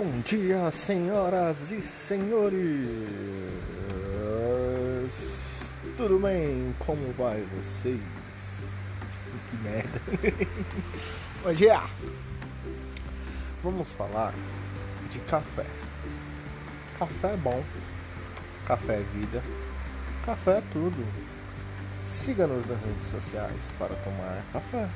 Bom dia, senhoras e senhores! Tudo bem? Como vai vocês? Que merda! Bom dia! Vamos falar de café. Café é bom, café é vida, café é tudo. Siga-nos nas redes sociais para tomar café.